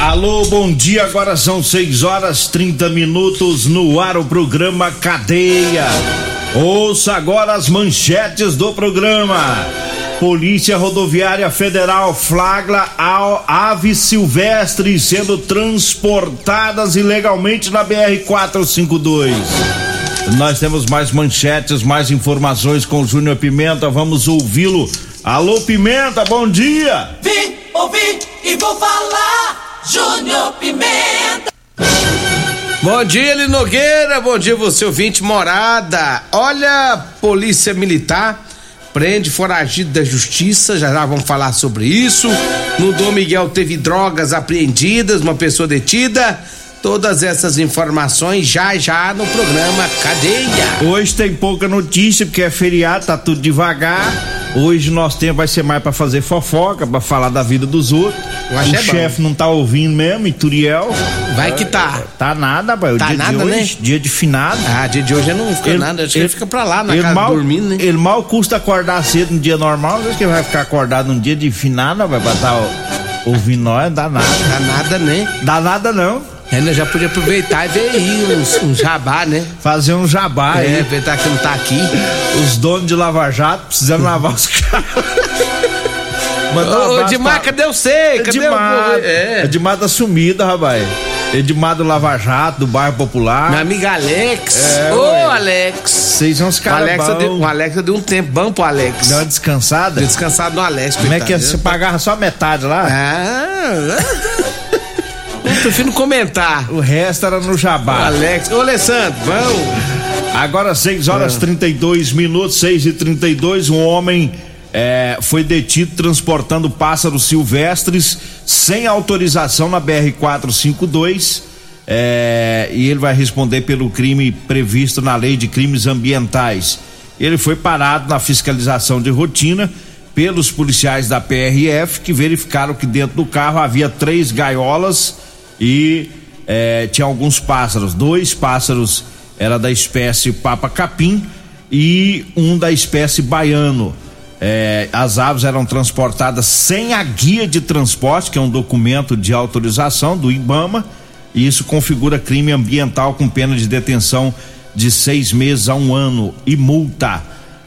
Alô, bom dia. Agora são 6 horas 30 minutos no ar o programa Cadeia. Ouça agora as manchetes do programa. Polícia Rodoviária Federal flagra aves silvestres sendo transportadas ilegalmente na BR 452. Nós temos mais manchetes, mais informações com o Júnior Pimenta. Vamos ouvi-lo. Alô, Pimenta, bom dia. Vim, ouvi e vou falar. Júnior Pimenta. Bom dia, Linogueira. Bom dia, você ouvinte morada. Olha, Polícia Militar prende foragido da justiça, já já vamos falar sobre isso. No Dom Miguel teve drogas apreendidas, uma pessoa detida. Todas essas informações já já no programa Cadeia. Hoje tem pouca notícia porque é feriado, tá tudo devagar. Hoje nosso tempo vai ser mais para fazer fofoca, para falar da vida dos outros. O é chefe não tá ouvindo mesmo, e Turiel. Vai que tá. Tá nada, pai. O Tá dia nada, de hoje, né? dia de finado. Ah, dia de hoje não fica Ele- nada, acho que ele- ele fica pra lá na ele casa mal, dormindo, né? Ele mal custa acordar cedo no dia normal, acho que ele vai ficar acordado num dia de finado, vai pra estar ouvindo nós, não dá nada. Dá nada, né? Dá nada não. Ainda já podia aproveitar e ver aí uns, um jabá, né? Fazer um jabá é, aí. aproveitar que não tá aqui. Os donos de Lava Jato precisando lavar os carros. Mandar Ô, Edmar, pra- cadê você? Cadê Edmar, o... É. Edmar tá sumido, rapaz. Edmar do Lava Jato, do bairro Popular. Minha amiga Alex. É, Ô, ué. Alex. Vocês são os caras Alex, bons. deu, o Alex deu um tempo bom pro Alex. Deu uma descansada. Deu descansado no Alex, Como é que é? Você pagava só metade lá? Ah, prefiro comentar. O resto era no jabá. Alex. Ô, Alessandro, vamos. Agora 6 horas Ah. 32 minutos, 6 e 32 um homem é, foi detido transportando pássaros silvestres sem autorização na BR-452 é, e ele vai responder pelo crime previsto na lei de crimes ambientais. Ele foi parado na fiscalização de rotina pelos policiais da PRF que verificaram que dentro do carro havia três gaiolas e é, tinha alguns pássaros, dois pássaros era da espécie papa capim e um da espécie baiano. É, as aves eram transportadas sem a guia de transporte, que é um documento de autorização do IBAMA, e isso configura crime ambiental com pena de detenção de seis meses a um ano e multa.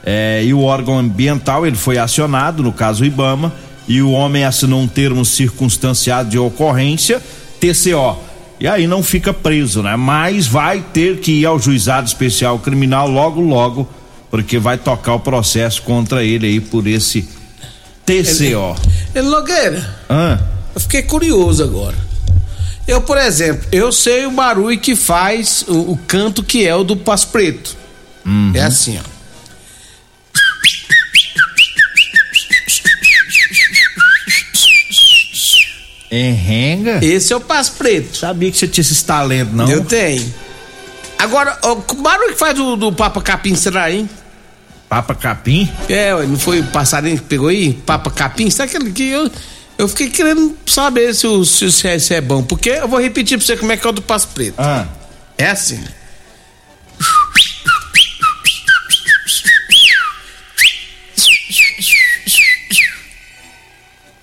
É, e o órgão ambiental ele foi acionado, no caso o IBAMA, e o homem assinou um termo circunstanciado de ocorrência, TCO. E aí não fica preso, né? Mas vai ter que ir ao juizado especial criminal logo, logo, porque vai tocar o processo contra ele aí por esse TCO. Ele Nogueira, Hã? eu fiquei curioso agora. Eu, por exemplo, eu sei o barulho que faz o, o canto que é o do Passo Preto. É assim, ó. Enrenga? Esse é o Passo Preto. Sabia que você tinha esse talento, não? Eu tenho. Agora, ó, que barulho que faz do, do Papa Capim, será, hein? Papa capim? É, ué, não foi o passarinho que pegou aí? Papa Capim? Sabe aquele que eu. Eu fiquei querendo saber se, o, se, se é, se é bom. Porque eu vou repetir pra você como é que é o do Passo Preto. Ah. É assim.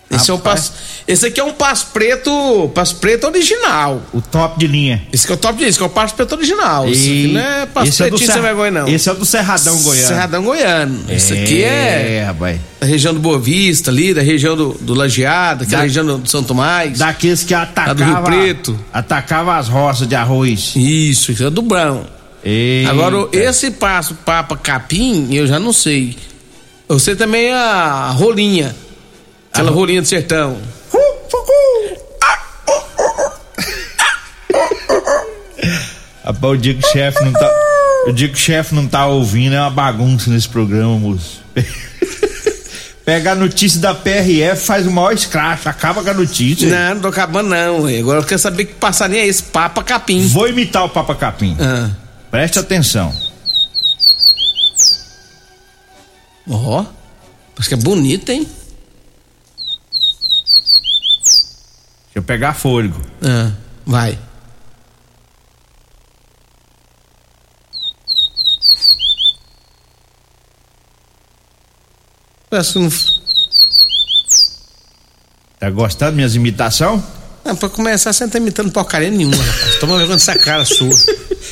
Esse é Rapaz. passo. Esse aqui é um passo preto, passo preto original. O top de linha. Esse que é o top disso, que é o passo preto original. Esse aqui E não é passo esse é pretinho sem Serra- vergonha, não. Esse é o do Cerradão Goiano. Cerradão Goiano. Esse aqui é É, rapaz. da região do Boa Vista ali, da região do, do Lajeado, aquela Da- região do, São Tomás. Daqueles que do Rio atacava. Preto. Atacava as roças de arroz. Isso, isso é do Brão. Eita. Agora, esse passo Papa Capim, eu já não sei. Eu sei também a rolinha. Aquela rolinha do sertão. Rapaz, o dia que o chefe não tá. O dia que o chefe não tá ouvindo é uma bagunça nesse programa, moço. Pega a notícia da PRF, faz o maior escracho, acaba com a notícia. Não, não tô acabando não. ué. Agora eu quero saber que passarinho é esse, Papa Capim. Vou imitar o Papa Capim. Ah. Preste atenção. Ó, acho que é bonito, hein? Deixa eu pegar fôlego. Ah, vai. Parece não. Tá gostando minhas imitações? Não, pra começar, você não tá imitando porcaria nenhuma, rapaz. Toma vergonha dessa cara sua.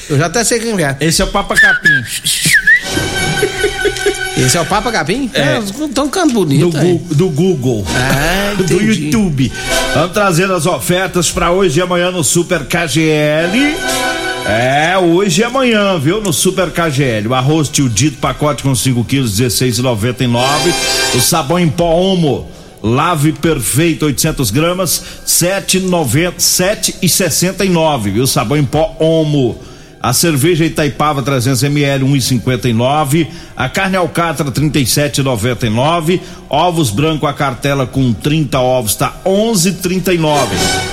Eu já até sei quem é. Esse é o Papa Capim. Esse é o Papa Capim? É. Tão canto bonito. Do. Gu- do Google. Ah, do. YouTube. Vamos trazer as ofertas para hoje e amanhã no Super KGL. É, hoje e amanhã, viu? No Super KGL. O arroz tio Dito, pacote com 5 quilos, 16,99. O sabão em pó Omo. Lave perfeito 800 gramas, 7,90, 7,69, viu? Sabão em pó Omo. A cerveja Itaipava 300 ml 1,59. A carne alcatra 37,99. Ovos branco a cartela com 30 ovos tá 11,39.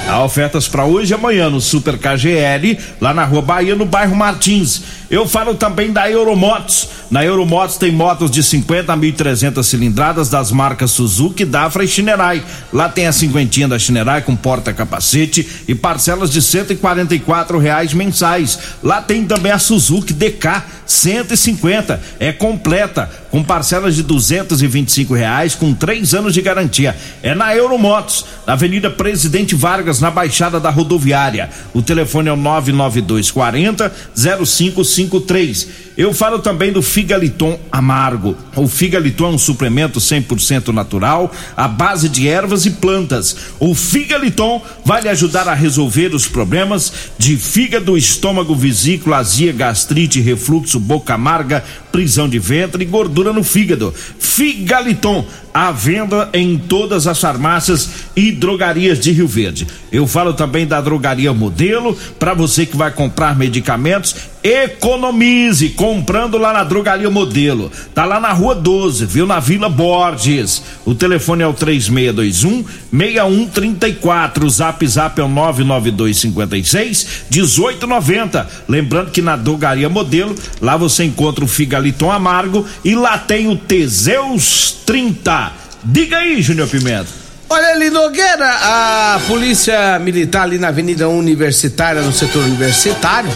Há ofertas para hoje e amanhã no Super KGL, lá na Rua Bahia, no bairro Martins. Eu falo também da Euromotos. Na Euromotos tem motos de 50 a 1.300 cilindradas das marcas Suzuki, Dafra e Shinerai. Lá tem a cinquentinha da Shinerai com porta-capacete e parcelas de 144 reais mensais. Lá tem também a Suzuki DK 150, é completa com parcelas de 225 reais com três anos de garantia. É na Euromotos, na Avenida Presidente Vargas, na Baixada da Rodoviária. O telefone é o 99240 0553. Eu falo também do Figaliton Amargo. O Figaliton é um suplemento 100% natural, à base de ervas e plantas. O Figaliton vai lhe ajudar a resolver os problemas de fígado, estômago, vesícula, azia, gastrite, refluxo, boca amarga, prisão de ventre e gordura no fígado. Figaliton, à venda em todas as farmácias e drogarias de Rio Verde. Eu falo também da drogaria Modelo, para você que vai comprar medicamentos, economize comprando lá na drogaria Modelo. Tá lá na Rua 12, viu? Na Vila Borges. O telefone é o 3621 6134. O Zap Zap é o 99256 1890. Lembrando que na drogaria Modelo, lá você encontra o Figaliton Amargo e lá tem o Teseus 30. Diga aí, Júnior Pimenta. Olha ali, Nogueira, a polícia militar ali na Avenida Universitária, no setor universitário,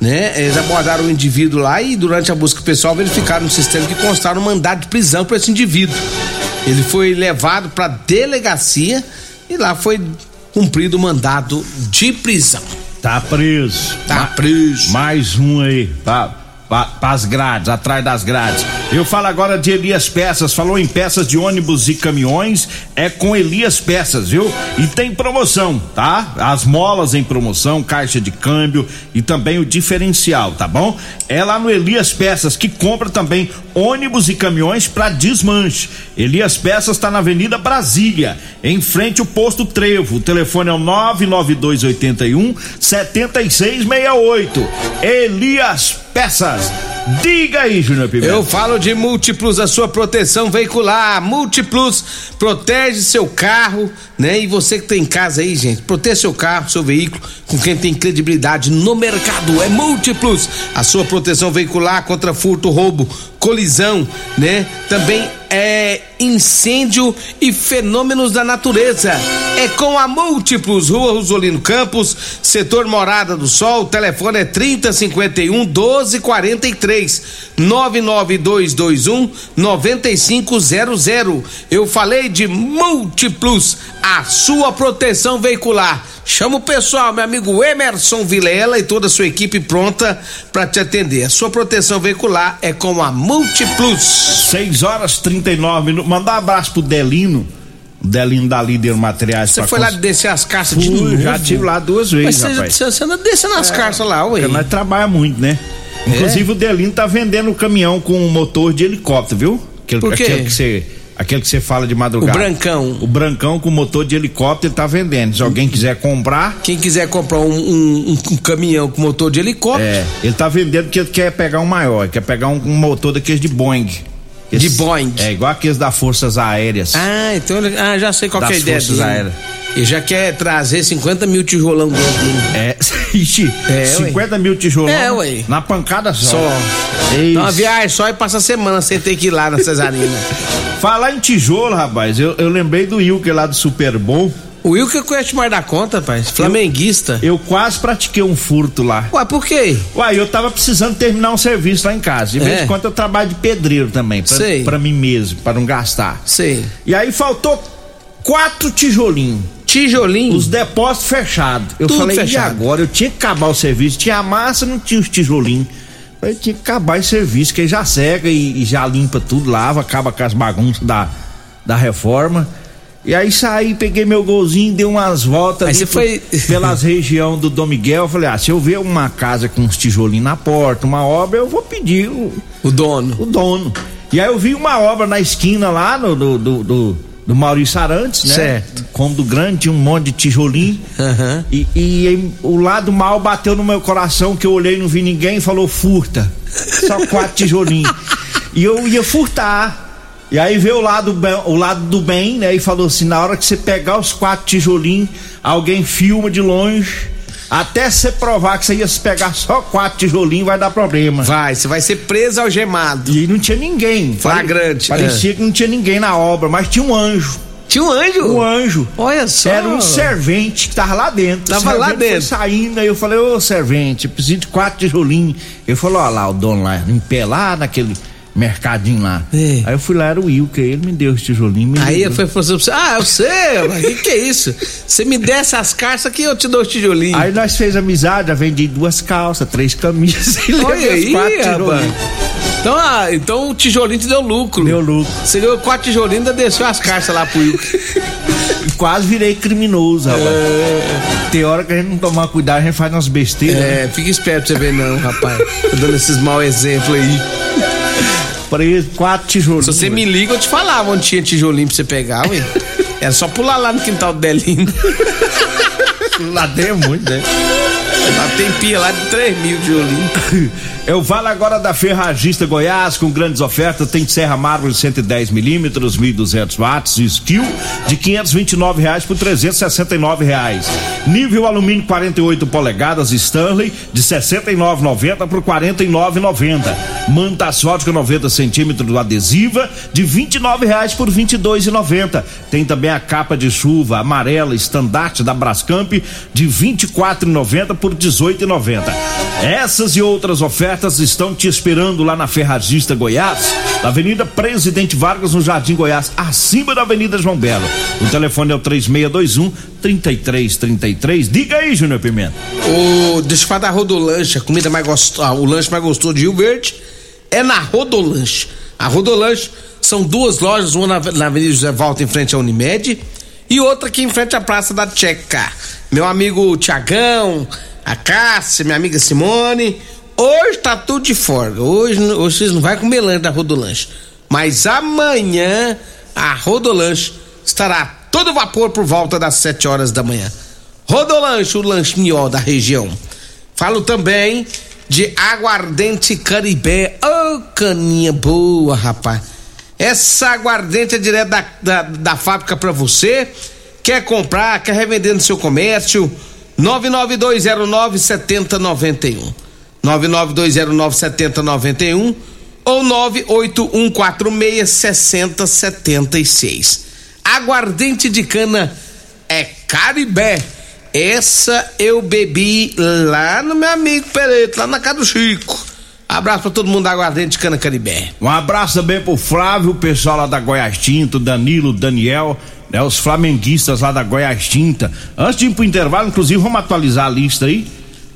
né? Eles abordaram o indivíduo lá e durante a busca pessoal verificaram no sistema que constaram um mandado de prisão para esse indivíduo. Ele foi levado para delegacia e lá foi cumprido o mandado de prisão. Tá preso. Tá preso. Mais um aí, pra, pra, pras grades, atrás das grades. Eu falo agora de Elias Peças. Falou em peças de ônibus e caminhões, é com Elias Peças, viu? E tem promoção, tá? As molas em promoção, caixa de câmbio e também o diferencial, tá bom? É lá no Elias Peças que compra também ônibus e caminhões para desmanche. Elias Peças está na Avenida Brasília, em frente ao posto Trevo. O telefone é o 99281 7668. Elias Peças. Diga aí, Júnior Pimenta. Eu falo de Múltiplos, a sua proteção veicular. Múltiplos protege seu carro, né? E você que tem em casa aí, gente, proteja seu carro, seu veículo, com quem tem credibilidade no mercado. É Múltiplos, a sua proteção veicular contra furto, roubo, colisão, né? Também é incêndio e fenômenos da natureza. É com a Múltiplos, Rua Rosolino Campos, setor Morada do Sol, o telefone é 3051 1243 99221 9500. Eu falei de Múltiplos, a sua proteção veicular. Chama o pessoal, meu amigo Emerson Vilela e toda a sua equipe pronta para te atender. A sua proteção veicular é com a Multiplus. 6 horas 39 minutos. Mandar um abraço pro Delino. O Delino da Líder Materiais. Você foi lá cons- descer as carças de Fui, novo? já tive lá duas Mas vezes, você, rapaz. você, anda descendo as carças lá, ué. Porque nós trabalhamos muito, né? Inclusive o Delino tá vendendo o caminhão com motor de helicóptero, viu? Aquele, Por quê? Aquele que você, aquele que você fala de madrugada. O brancão. O brancão com motor de helicóptero ele tá vendendo. Se alguém quiser comprar, Quem quiser comprar um, um- um- caminhão com motor de helicóptero, é, ele tá vendendo porque ele quer pegar um maior, quer pegar um, um motor daqueles de Boeing. De Boeing. É, igual aqueles das Forças Aéreas. Ah, então ah, já sei qual que é a ideia Forças dele. Aéreas. Ele já quer trazer 50 mil tijolão dentro dele. É, ixi, É, 50 mil tijolão É, ué. na pancada só. Só. Isso. Então a viagem só e passa a semana sem ter que ir lá na Cesarina. Falar em tijolo, rapaz, eu, eu lembrei do Wilker lá do Super Bowl. O Wilker conhece mais da conta, rapaz. Flamenguista. Eu quase pratiquei um furto lá. Ué, por quê? Uai, eu tava precisando terminar um serviço lá em casa. De vez É. em quando eu trabalho de pedreiro também, pra, Sei. pra mim mesmo, pra não gastar. Sei. E aí faltou quatro tijolinhos. Tijolinho. Os depósitos fechados. Eu Tudo falei, e fechado. agora? Eu tinha que acabar o serviço. Tinha a massa, não tinha os tijolinhos. Eu tinha que acabar esse serviço, que aí já seca e, e já limpa tudo, lava, acaba com as bagunças da, da reforma. E aí saí, peguei meu golzinho, dei umas voltas Aí você foi- pelas regiões do Dom Miguel. Falei, ah, se eu ver uma casa com uns tijolinhos na porta, uma obra, eu vou pedir o, O dono. o dono. E aí eu vi uma obra na esquina lá no, do, do, do, do Maurício Arantes, né? Certo. Cômodo grande, tinha um monte de tijolinho. Aham. E, e o lado mal bateu no meu coração, que eu olhei e não vi ninguém e falou, furta. Só quatro tijolinhos. E eu ia furtar. E aí veio o lado, o lado do bem, né? E falou assim: na hora que você pegar os quatro tijolinhos, alguém filma de longe. Até você provar que você ia se pegar só quatro tijolinhos, vai dar problema. Vai, você vai ser preso algemado. E não tinha ninguém. Flagrante, Parecia que não tinha ninguém na obra, mas tinha um anjo. Tinha um anjo? Um anjo. Olha só. Era um servente que tava lá dentro. Tava lá dentro. Saindo, aí eu falei, ô servente, preciso de quatro tijolinhos. Ele falou, ó lá, o dono lá, em pé lá naquele mercadinho lá. É. Aí eu fui lá, era o Wilker, ele me deu os tijolinhos. Aí ligou. foi falou assim, ah, eu sei, o que, que é isso? Você me der essas carças que eu te dou os tijolinhos. Aí nós fez amizade, vendi duas calças, três camisas e levei aí, quatro tijolinhos. Então, ah, então o tijolinho te deu lucro. Deu lucro. Você ganhou quatro tijolinhos e ainda desceu as carças lá pro Wilker. Quase virei criminoso, rapaz. Tem hora que a gente não tomar cuidado, a gente faz umas besteiras. né? É, fica esperto pra você ver não, rapaz. Tô dando esses mau exemplos aí. Preso, quatro tijolinhos. Se você me liga, eu te falava onde tinha tijolinho pra você pegar, ué. Era só pular lá no quintal do Delino. Lá tem muito, né? Lá tem pia lá de 3 mil tijolinhos. Eu falo agora da Ferragista Goiás com grandes ofertas. Tem serra mármore 110 milímetros, 1.200 watts, skill de 529 reais por 369 reais. Nível alumínio 48 polegadas Stanley de 69,90 por 49,90. Manta asfáltica 90 centímetros adesiva de 29 reais por 22,90. Tem também a capa de chuva amarela estandarte da Brascamp de 24,90 por 18,90. Essas e outras ofertas estão te esperando lá na Ferragista Goiás, na Avenida Presidente Vargas, no Jardim Goiás, acima da Avenida João Belo. O telefone é o 3621 3333. Diga aí, Júnior Pimenta. O, falar da Rodolanche, a comida mais gostosa, o lanche mais gostoso de Rio Verde é na Rodolanche. A Rodolanche são duas lojas, uma na, na Avenida José Volta em frente à Unimed e outra aqui em frente à Praça da Tcheca. Meu amigo Tiagão, a Cássia, minha amiga Simone, hoje tá tudo de folga. Hoje, hoje vocês não vai comer lanche da Rodolanche. Mas amanhã a Rodolanche estará todo vapor por volta das 7 horas da manhã. Rodolanche, o lanchinho da região. Falo também de aguardente caribé. Ô, caninha boa, rapaz. Essa aguardente é direto da, da, da fábrica pra você. Quer comprar, quer revender no seu comércio? 99209 7091. 99209 7091 ou 98146 6076. Aguardente de cana é Caribé. Essa eu bebi lá no meu amigo Pereto, lá na casa do Chico. Abraço pra todo mundo da Aguardente de Cana Caribé. Um abraço também pro Flávio, o pessoal lá da Goiás Tinta, o Danilo, Daniel, né, os flamenguistas lá da Goiás Tinta. Antes de ir pro intervalo, inclusive, vamos atualizar a lista aí.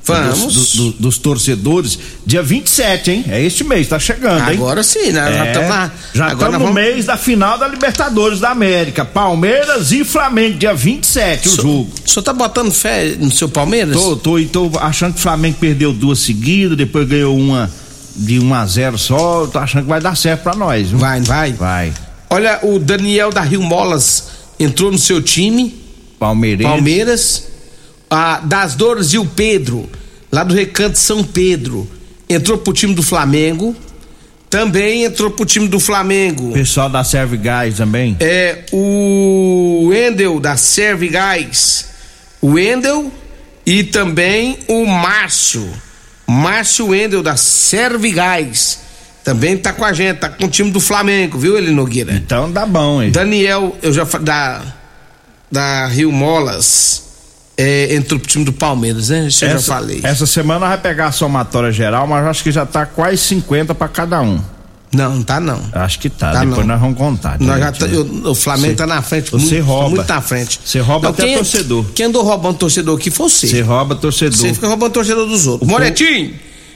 Vamos. Dos, do- dos torcedores. Dia 27, hein? É este mês, tá chegando, hein? Agora sim, né? Já É, estamos lá. Já Agora estamos no vamos- mês da final da Libertadores da América. Palmeiras e Flamengo, dia 27, o So- jogo. O senhor tá botando fé no seu Palmeiras? Tô, tô, e tô achando que o Flamengo perdeu duas seguidas, depois ganhou uma de 1 a 0 só. Tô achando que vai dar certo pra nós, viu? Vai, vai. Vai. Olha, o Daniel da Rio Molas entrou no seu time, Palmeirense. Palmeiras. A Das Dores e o Pedro, lá do Recanto São Pedro, entrou pro time do Flamengo. Também entrou pro time do Flamengo. Pessoal da Serve Gás também. É o Wendel da Serve Gás. O Wendel e também o Márcio. Márcio Wendel da Serve Gás. Também tá com a gente, tá com o time do Flamengo, viu, Eli Nogueira? Então dá bom, hein? Daniel, eu já da da Rio Molas, é, entrou pro time do Palmeiras, né? Isso eu já falei. Essa semana vai pegar a somatória geral, mas acho que já tá quase 50 pra cada um. Não, não tá não. Acho que tá. Tá, Depois não. nós vamos contar. Nós já tá- eu- o Flamengo Você- tá na frente, você muito, rouba. muito na frente. Você rouba até quem, torcedor. Quem andou roubando torcedor aqui foi você. Você rouba torcedor. Você fica roubando torcedor dos outros. Moretinho!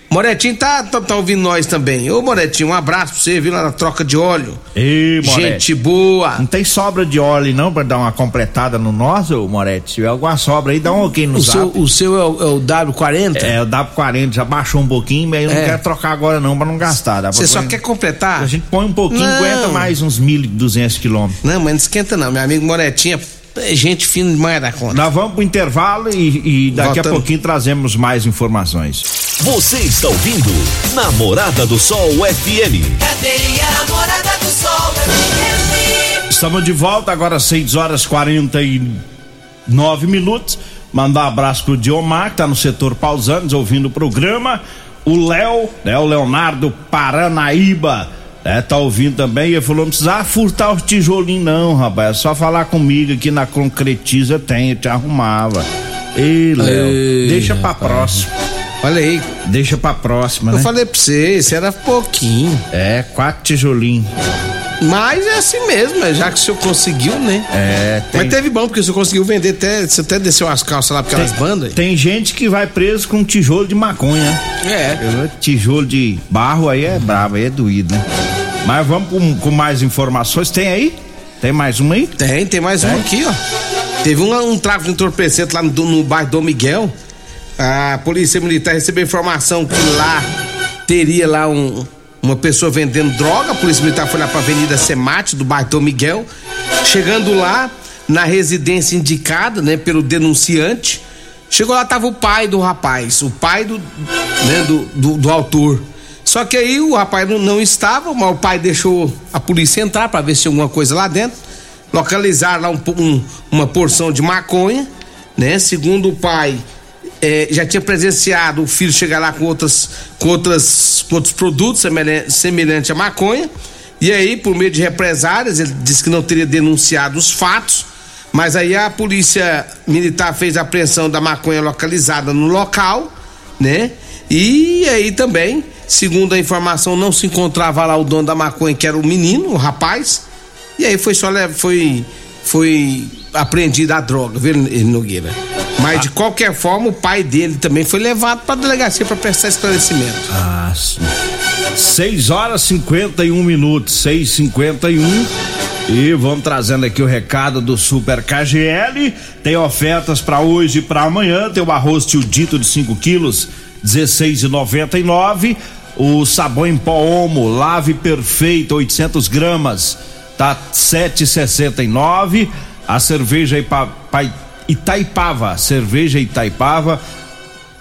Moretinho tá, tá, tá ouvindo nós também. Ô Moretinho, um abraço pra você, viu lá na troca de óleo. Ei, Moretti. Gente boa. Não tem sobra de óleo não pra dar uma completada no nosso, Moretti? Se tiver alguma sobra aí, dá um ok no O seu, zap. o seu é o, é o W40? É, o W40 já baixou um pouquinho, mas eu não É. quero trocar agora não, pra não gastar. Você só quer completar? A gente põe um pouquinho, Não. aguenta mais uns 1.200 quilômetros. Não, mas não esquenta não. Meu amigo Moretinho é gente fina demais da conta. Nós vamos pro intervalo e, e daqui a Voltamos. pouquinho trazemos mais informações. Você está ouvindo Namorada do Sol FM. Cadeia Namorada do Sol FM. Estamos de volta agora 6 horas 49 minutos. Mandar um abraço pro Diomar, que tá no setor Pausanes, ouvindo o programa. O Léo, né, o Leonardo Paranaíba, né, tá ouvindo também. Ele falou: não precisa furtar os tijolinhos, não, rapaz. É só falar comigo aqui na Concretiza tem, eu te arrumava. Ei, Léo, Ei, deixa pra rapaz. próxima. Olha aí. Deixa pra próxima, Eu né? falei pra você, isso era pouquinho. É, quatro tijolinhos. Mas é assim mesmo, é, já que o senhor conseguiu, né? É, tem, Mas teve bom, porque o senhor conseguiu vender até. Você até desceu as calças lá pra aquelas bandas. tem gente que vai preso com tijolo de maconha. É. Tijolo de barro aí é brabo, aí é doído, né? Mas vamos com, com mais informações. Tem aí? Tem mais uma aí? Tem, tem mais um aqui, ó. Teve um, um tráfico de entorpecente lá no, no bairro Dom Miguel. A polícia militar recebeu informação que lá teria lá um, uma pessoa vendendo droga. A polícia militar foi lá pra Avenida Semate, do bairro Dom Miguel. Chegando lá, na residência indicada, né, pelo denunciante. Chegou lá, tava o pai do rapaz, o pai do, né, do, do, do autor. Só que aí o rapaz não, não estava, mas o pai deixou a polícia entrar pra ver se tinha alguma coisa lá dentro. Localizaram lá um, um- uma porção de maconha, né? Segundo o pai, eh, já tinha presenciado o filho chegar lá com outras, com outras, com outros produtos semelhantes semelhante à maconha. E aí, por meio de represárias, ele disse que não teria denunciado os fatos. Mas aí a polícia militar fez a apreensão da maconha localizada no local, né? E aí também, segundo a informação, não se encontrava lá o dono da maconha, que era o menino, o rapaz. E aí foi só foi foi apreendida a droga, viu, Nogueira? Mas de qualquer forma, o pai dele também foi levado para delegacia para prestar esclarecimento. Ah, sim. 6 horas 51 minutos, 6 51 e vamos trazendo aqui o recado do Super KGL. Tem ofertas para hoje e para amanhã. Tem o arroz tio dito de 5 quilos, 16,99. O sabão em pó Omo, lave perfeito, 800 gramas, tá 7,69. A cerveja Ipa, Pai- Itaipava, cerveja Itaipava,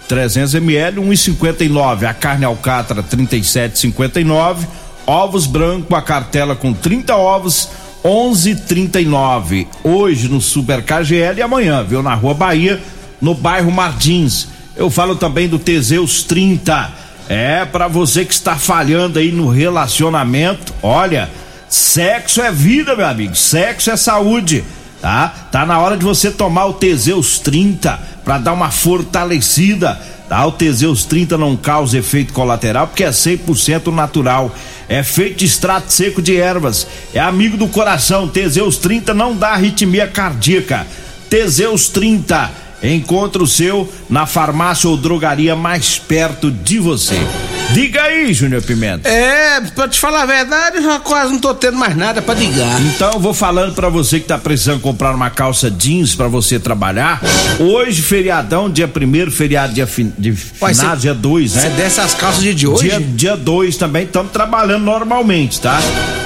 300 ml, 1,59. A carne alcatra, 37,59. Ovos branco, a cartela com 30 ovos, 11,39. Hoje no Super KGL e amanhã, viu? Na Rua Bahia, no bairro Martins. Eu falo também do Teseus 30. É para você que está falhando aí no relacionamento. Olha, sexo é vida, meu amigo. Sexo é saúde tá? Tá na hora de você tomar o Teseus 30 para dar uma fortalecida, tá? O Teseus 30 não causa efeito colateral porque é 100% natural. É feito de extrato seco de ervas. É amigo do coração. Teseus 30 não dá arritmia cardíaca. Teseus 30 Encontre o seu na farmácia ou drogaria mais perto de você. Diga aí, Júnior Pimenta. É, pra te falar a verdade, eu já quase não tô tendo mais nada pra ligar. Então eu vou falando pra você que tá precisando comprar uma calça jeans pra você trabalhar. Hoje, feriadão, dia primeiro, feriado dia fin, de cê- dia 2, né? Você dessas calças de, de hoje? Dia, dia 2 também estamos trabalhando normalmente, tá?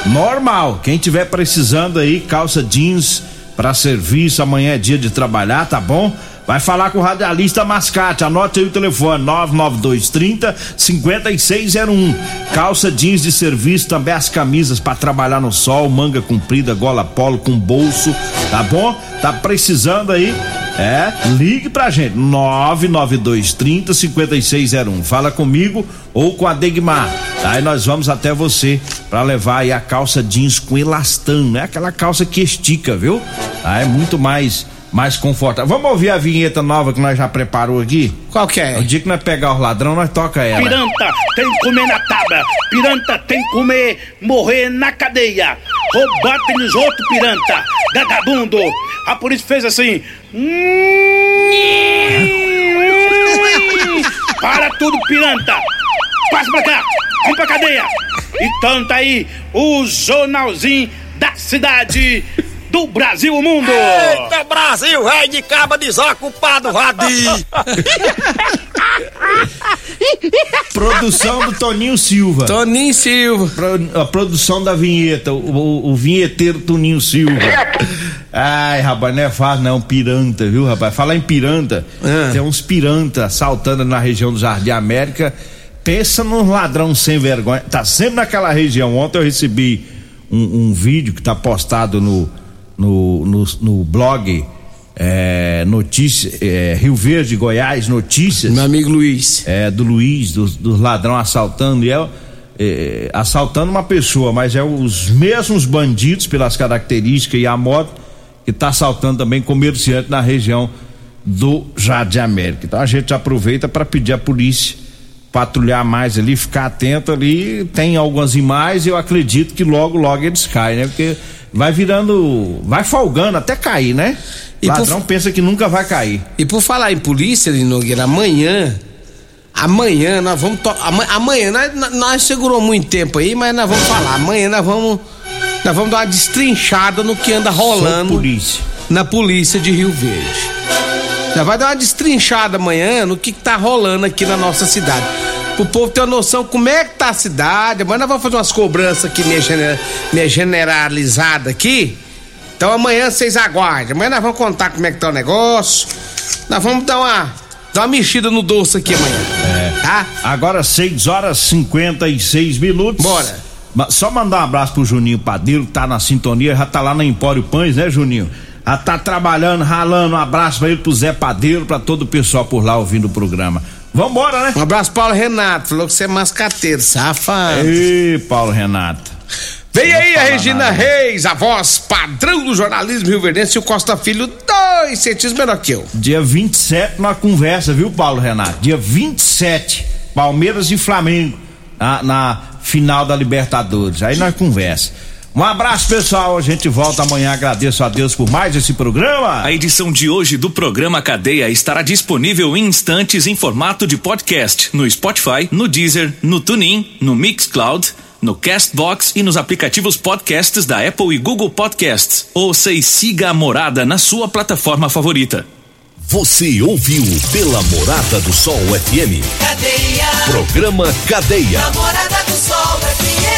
Normal. Quem tiver precisando aí, calça jeans para serviço, amanhã é dia de trabalhar, tá bom? Vai falar com o radialista Mascate, anote aí o telefone 99230 5601. Calça jeans de serviço, também as camisas para trabalhar no sol, manga comprida, gola polo com bolso, tá bom? Tá precisando aí? É, ligue pra gente, 99230 5601. Fala comigo ou com a Degmar. Aí nós vamos até você pra levar aí a calça jeans com elastano, né? Aquela calça que estica, viu? Ah, é muito mais mais confortável. Vamos ouvir a vinheta nova que nós já preparou aqui? Qual que é? O dia que nós pegar os ladrão, nós toca ela. Piranta tem que comer na tábua. Piranta tem que comer, morrer na cadeia. Roubar tem os outros, piranta. Vagabundo. A polícia fez assim. Para tudo, piranta. Passa pra cá. Vamos pra cadeia. Então tá aí o jornalzinho da cidade do Brasil o mundo. Eita Brasil, rei de caba desocupado, vadio! Produção do Toninho Silva. Toninho Silva. Pro- a produção da vinheta, o, o- o vinheteiro Toninho Silva. Ai, rapaz, não é fácil, não. Piranta, viu, rapaz? Falar em piranta, Ah. tem uns piranta saltando na região do Jardim América. Pensa num ladrão sem vergonha. Tá sempre naquela região. Ontem eu recebi um, um vídeo que tá postado no, no, no, no blog é, Notícia, é, Rio Verde, Goiás, Notícias Meu amigo Luiz. é, do Luiz, dos, dos ladrão assaltando, e é, é, assaltando uma pessoa, mas é os mesmos bandidos pelas características e a moto que tá assaltando também comerciante na região do Jardim América. Então a gente aproveita para pedir à polícia patrulhar mais ali, ficar atento ali. Tem algumas imagens, eu acredito que logo, logo eles caem, né? Porque vai virando, vai folgando até cair, né? E por- Ladrão pensa que nunca vai cair. E por falar em polícia, Nogueira, amanhã. Amanhã nós vamos. To... ama- Amanhã nós, nós- segurou muito tempo aí, mas nós vamos falar. Amanhã nós vamos. Nós vamos dar uma destrinchada no que anda rolando polícia. na polícia de Rio Verde. Já vai dar uma destrinchada amanhã no que, que tá rolando aqui na nossa cidade. Pro povo ter uma noção como é que tá a cidade. Amanhã nós vamos fazer umas cobranças aqui meio, gener... meio generalizada aqui. Então amanhã vocês aguardem. Amanhã nós vamos contar como é que tá o negócio. Nós vamos dar uma, dar uma mexida no doce aqui amanhã. É. Tá? Agora 6 horas 56 minutos. Bora. Só mandar um abraço pro Juninho Padeiro, que tá na sintonia, já tá lá na Empório Pães, né, Juninho? Já tá trabalhando, ralando. Um abraço pra ele, pro Zé Padeiro, pra todo o pessoal por lá ouvindo o programa. Vambora, né? Um abraço, Paulo Renato. Falou que você é mascateiro, safado. Ei, Paulo Renato. Vem aí a Regina nada. Reis, a voz padrão do jornalismo rio-verdense e o Costa Filho, dois centímetros menor que eu. Dia 27 numa conversa, viu, Paulo Renato? Dia 27, Palmeiras e Flamengo, na, na final da Libertadores. Aí nós conversa. Um abraço, pessoal. A gente volta amanhã. Agradeço a Deus por mais esse programa. A edição de hoje do programa Cadeia estará disponível em instantes em formato de podcast no Spotify, no Deezer, no TuneIn, no Mixcloud, no Castbox e nos aplicativos podcasts da Apple e Google Podcasts. Ouça e siga a morada na sua plataforma favorita. Você ouviu pela Morada do Sol FM. Cadeia. Programa Cadeia. Namorada do Sol FM.